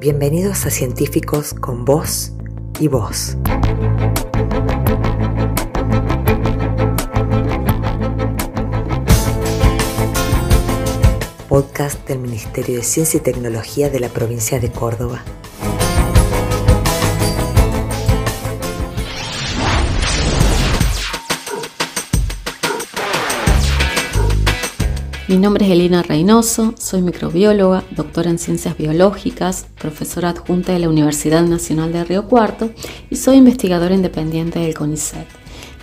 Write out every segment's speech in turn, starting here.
Bienvenidos a Científicos con Voz y Voz. Podcast del Ministerio de Ciencia y Tecnología de la provincia de Córdoba. Mi nombre es Elena Reynoso, soy microbióloga, doctora en ciencias biológicas, profesora adjunta de la Universidad Nacional de Río Cuarto y soy investigadora independiente del CONICET.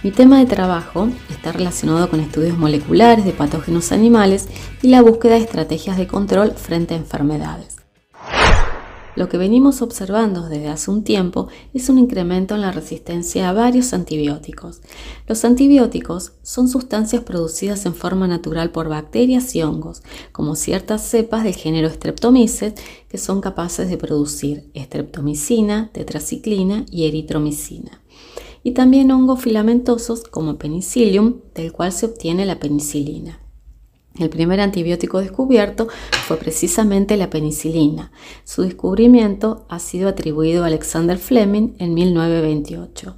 Mi tema de trabajo está relacionado con estudios moleculares de patógenos animales y la búsqueda de estrategias de control frente a enfermedades. Lo que venimos observando desde hace un tiempo es un incremento en la resistencia a varios antibióticos. Los antibióticos son sustancias producidas en forma natural por bacterias y hongos, como ciertas cepas del género Streptomyces que son capaces de producir streptomicina, tetraciclina y eritromicina. Y también hongos filamentosos como Penicillium, del cual se obtiene la penicilina. El primer antibiótico descubierto fue precisamente la penicilina. Su descubrimiento ha sido atribuido a Alexander Fleming en 1928.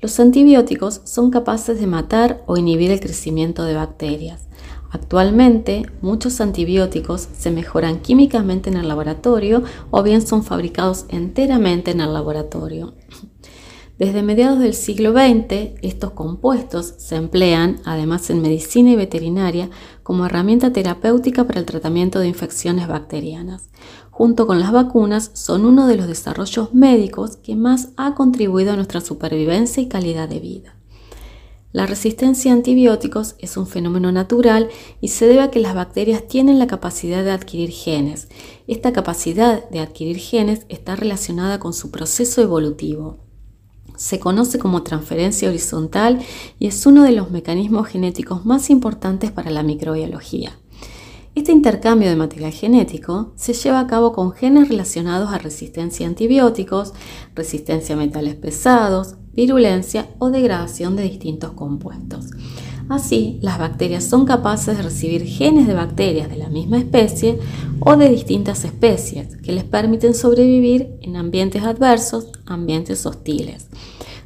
Los antibióticos son capaces de matar o inhibir el crecimiento de bacterias. Actualmente, muchos antibióticos se mejoran químicamente en el laboratorio o bien son fabricados enteramente en el laboratorio. Desde mediados del siglo XX, estos compuestos se emplean, además en medicina y veterinaria, como herramienta terapéutica para el tratamiento de infecciones bacterianas. Junto con las vacunas, son uno de los desarrollos médicos que más ha contribuido a nuestra supervivencia y calidad de vida. La resistencia a antibióticos es un fenómeno natural y se debe a que las bacterias tienen la capacidad de adquirir genes. Esta capacidad de adquirir genes está relacionada con su proceso evolutivo. Se conoce como transferencia horizontal y es uno de los mecanismos genéticos más importantes para la microbiología. Este intercambio de material genético se lleva a cabo con genes relacionados a resistencia a antibióticos, resistencia a metales pesados, virulencia o degradación de distintos compuestos. Así, las bacterias son capaces de recibir genes de bacterias de la misma especie o de distintas especies que les permiten sobrevivir en ambientes adversos, ambientes hostiles.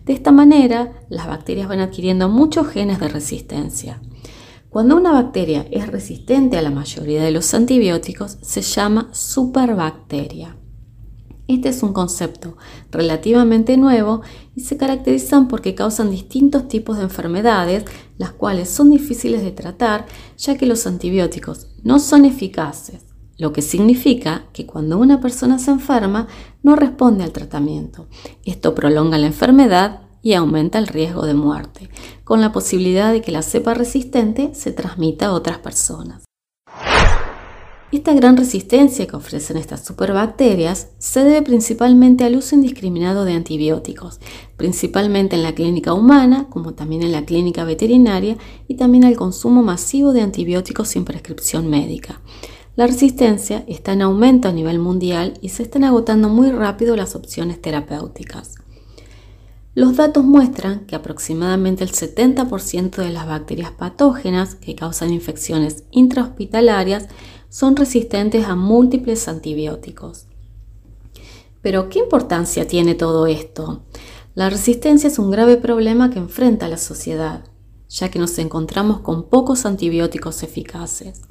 De esta manera, las bacterias van adquiriendo muchos genes de resistencia. Cuando una bacteria es resistente a la mayoría de los antibióticos, se llama superbacteria. Este es un concepto relativamente nuevo y se caracterizan porque causan distintos tipos de enfermedades, las cuales son difíciles de tratar ya que los antibióticos no son eficaces, lo que significa que cuando una persona se enferma no responde al tratamiento. Esto prolonga la enfermedad y aumenta el riesgo de muerte, con la posibilidad de que la cepa resistente se transmita a otras personas. Esta gran resistencia que ofrecen estas superbacterias se debe principalmente al uso indiscriminado de antibióticos, principalmente en la clínica humana, como también en la clínica veterinaria, y también al consumo masivo de antibióticos sin prescripción médica. La resistencia está en aumento a nivel mundial y se están agotando muy rápido las opciones terapéuticas. Los datos muestran que aproximadamente el 70% de las bacterias patógenas que causan infecciones intrahospitalarias son resistentes a múltiples antibióticos. Pero, ¿qué importancia tiene todo esto? La resistencia es un grave problema que enfrenta la sociedad, ya que nos encontramos con pocos antibióticos eficaces.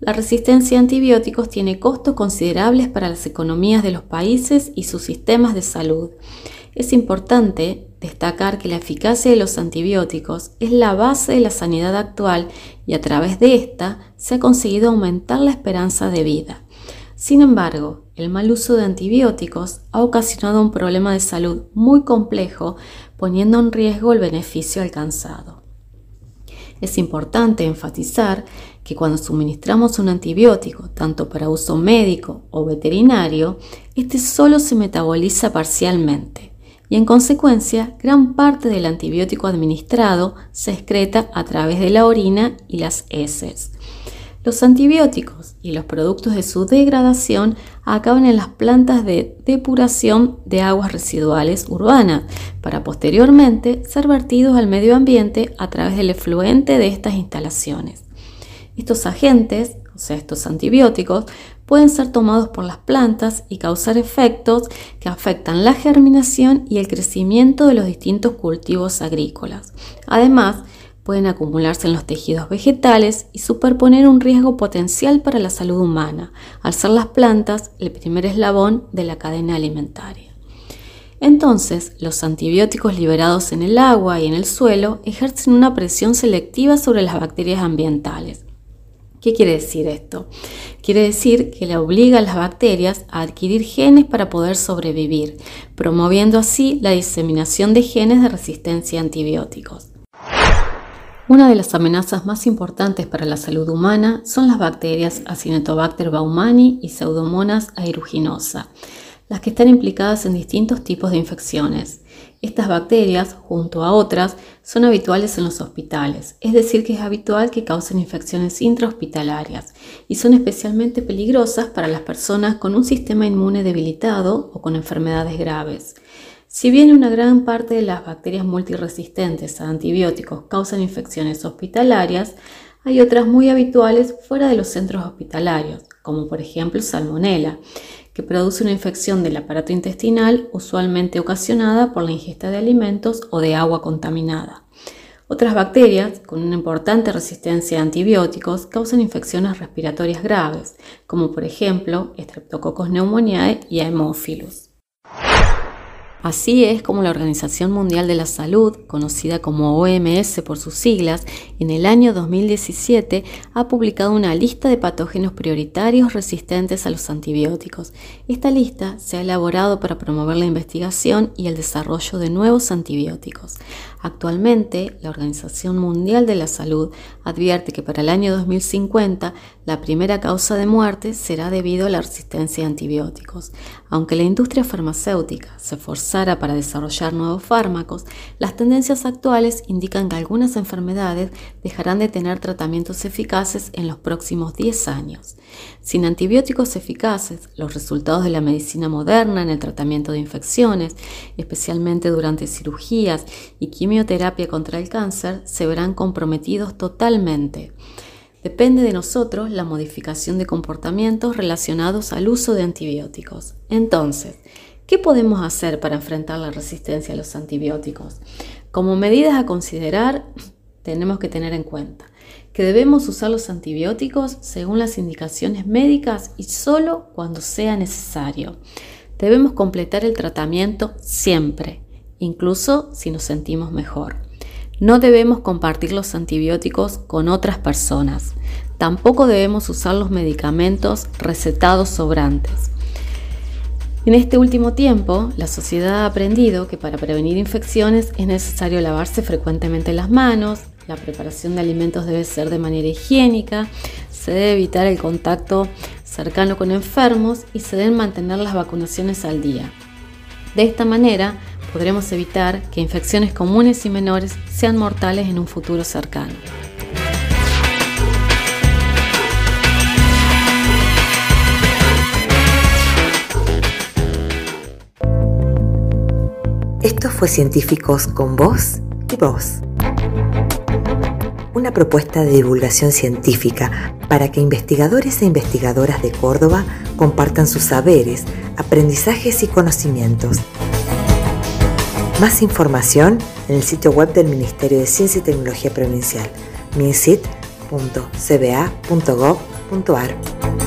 La resistencia a antibióticos tiene costos considerables para las economías de los países y sus sistemas de salud. Es importante destacar que la eficacia de los antibióticos es la base de la sanidad actual y a través de esta se ha conseguido aumentar la esperanza de vida. Sin embargo, el mal uso de antibióticos ha ocasionado un problema de salud muy complejo, poniendo en riesgo el beneficio alcanzado. Es importante enfatizar que cuando suministramos un antibiótico, tanto para uso médico o veterinario, este solo se metaboliza parcialmente y en consecuencia gran parte del antibiótico administrado se excreta a través de la orina y las heces. Los antibióticos y los productos de su degradación acaban en las plantas de depuración de aguas residuales urbanas para posteriormente ser vertidos al medio ambiente a través del efluente de estas instalaciones. Estos agentes, o sea, estos antibióticos, pueden ser tomados por las plantas y causar efectos que afectan la germinación y el crecimiento de los distintos cultivos agrícolas. Además, pueden acumularse en los tejidos vegetales y superponer un riesgo potencial para la salud humana, al ser las plantas el primer eslabón de la cadena alimentaria. Entonces, los antibióticos liberados en el agua y en el suelo ejercen una presión selectiva sobre las bacterias ambientales. ¿Qué quiere decir esto? Quiere decir que le obliga a las bacterias a adquirir genes para poder sobrevivir, promoviendo así la diseminación de genes de resistencia a antibióticos. Una de las amenazas más importantes para la salud humana son las bacterias Acinetobacter baumani y Pseudomonas aeruginosa las que están implicadas en distintos tipos de infecciones. Estas bacterias, junto a otras, son habituales en los hospitales, es decir, que es habitual que causen infecciones intrahospitalarias y son especialmente peligrosas para las personas con un sistema inmune debilitado o con enfermedades graves. Si bien una gran parte de las bacterias multiresistentes a antibióticos causan infecciones hospitalarias, hay otras muy habituales fuera de los centros hospitalarios, como por ejemplo Salmonella, que produce una infección del aparato intestinal usualmente ocasionada por la ingesta de alimentos o de agua contaminada. Otras bacterias con una importante resistencia a antibióticos causan infecciones respiratorias graves, como por ejemplo Streptococcus pneumoniae y Haemophilus. Así es como la Organización Mundial de la Salud, conocida como OMS por sus siglas, en el año 2017 ha publicado una lista de patógenos prioritarios resistentes a los antibióticos. Esta lista se ha elaborado para promover la investigación y el desarrollo de nuevos antibióticos. Actualmente, la Organización Mundial de la Salud advierte que para el año 2050 la primera causa de muerte será debido a la resistencia a antibióticos. Aunque la industria farmacéutica se para desarrollar nuevos fármacos, las tendencias actuales indican que algunas enfermedades dejarán de tener tratamientos eficaces en los próximos 10 años. Sin antibióticos eficaces, los resultados de la medicina moderna en el tratamiento de infecciones, especialmente durante cirugías y quimioterapia contra el cáncer, se verán comprometidos totalmente. Depende de nosotros la modificación de comportamientos relacionados al uso de antibióticos. Entonces, ¿qué podemos hacer para enfrentar la resistencia a los antibióticos? Como medidas a considerar, tenemos que tener en cuenta que debemos usar los antibióticos según las indicaciones médicas y solo cuando sea necesario. Debemos completar el tratamiento siempre, incluso si nos sentimos mejor. No debemos compartir los antibióticos con otras personas. Tampoco debemos usar los medicamentos recetados sobrantes. En este último tiempo, la sociedad ha aprendido que para prevenir infecciones es necesario lavarse frecuentemente las manos, la preparación de alimentos debe ser de manera higiénica, se debe evitar el contacto cercano con enfermos y se deben mantener las vacunaciones al día. De esta manera, podremos evitar que infecciones comunes y menores sean mortales en un futuro cercano. Fue Científicos con vos y vos. Una propuesta de divulgación científica para que investigadores e investigadoras de Córdoba compartan sus saberes, aprendizajes y conocimientos más información en el sitio web del Ministerio de Ciencia y Tecnología Provincial, mincit.cba.gov.ar.